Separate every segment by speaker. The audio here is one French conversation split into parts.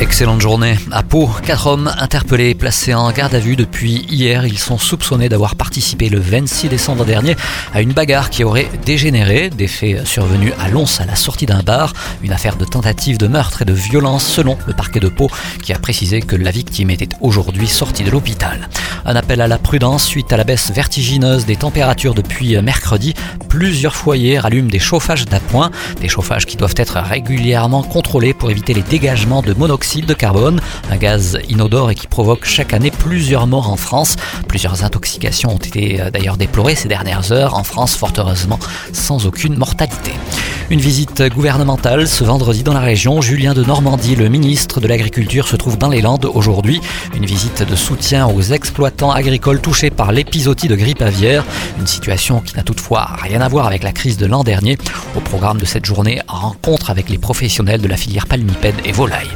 Speaker 1: Excellente journée. À Pau, quatre hommes interpellés placés en garde à vue depuis hier. Ils sont soupçonnés d'avoir participé le 26 décembre dernier à une bagarre qui aurait dégénéré. Des faits survenus à Lons à la sortie d'un bar. Une affaire de tentative de meurtre et de violence selon le parquet de Pau qui a précisé que la victime était aujourd'hui sortie de l'hôpital. Un appel à la prudence suite à la baisse vertigineuse des températures depuis mercredi. Plusieurs foyers rallument des chauffages d'appoint. Des chauffages qui doivent être régulièrement contrôlés pour éviter les dégagements de monoxyde de carbone, un gaz inodore et qui provoque chaque année plusieurs morts en France. Plusieurs intoxications ont été euh, d'ailleurs déplorées ces dernières heures en France, fort heureusement sans aucune mortalité. Une visite gouvernementale ce vendredi dans la région. Julien de Normandie, le ministre de l'Agriculture, se trouve dans les Landes aujourd'hui. Une visite de soutien aux exploitants agricoles touchés par l'épisodie de grippe aviaire. Une situation qui n'a toutefois rien à voir avec la crise de l'an dernier. Au programme de cette journée, rencontre avec les professionnels de la filière palmipède et volaille.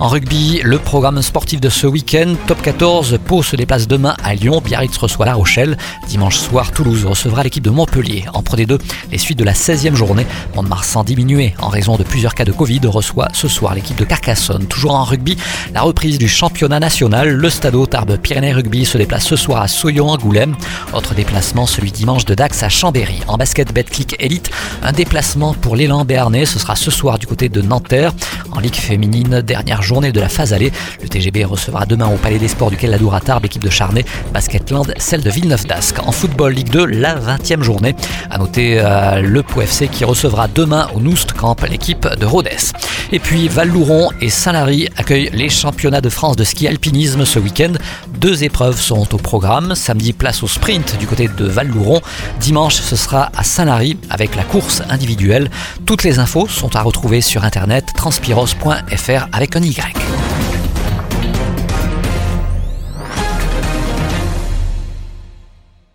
Speaker 1: En rugby, le programme sportif de ce week-end, top 14, Pau se déplace demain à Lyon, Biarritz reçoit La Rochelle. Dimanche soir, Toulouse recevra l'équipe de Montpellier. En Pro D2, les suites de la 16e journée, Mont-de-Marsan diminué en raison de plusieurs cas de Covid, reçoit ce soir l'équipe de Carcassonne. Toujours en rugby, la reprise du championnat national, le Stadeau Tarbes Pyrénées Rugby se déplace ce soir à Soyon-Angoulême. Autre déplacement, celui dimanche de Dax à Chambéry. En basket Betclic Elite, un déplacement pour l'élan béarnais, ce sera ce soir du côté de Nanterre. En Ligue féminine, dernière journée de la phase allée, le TGB recevra demain au Palais des Sports du Ladour à Tarbes l'équipe de Charnay, Basketland, celle de Villeneuve d'Ascq. En football Ligue 2, la 20e journée. À noter euh, le Pau FC qui recevra demain au Noust Camp l'équipe de Rodez. Et puis Val-Louron et Saint-Lary accueillent les championnats de France de ski alpinisme ce week-end. Deux épreuves seront au programme. Samedi, place au sprint du côté de Val-Louron. Dimanche, ce sera à Saint-Lary avec la course individuelle. Toutes les infos sont à retrouver sur internet transpiros.fr avec un Y.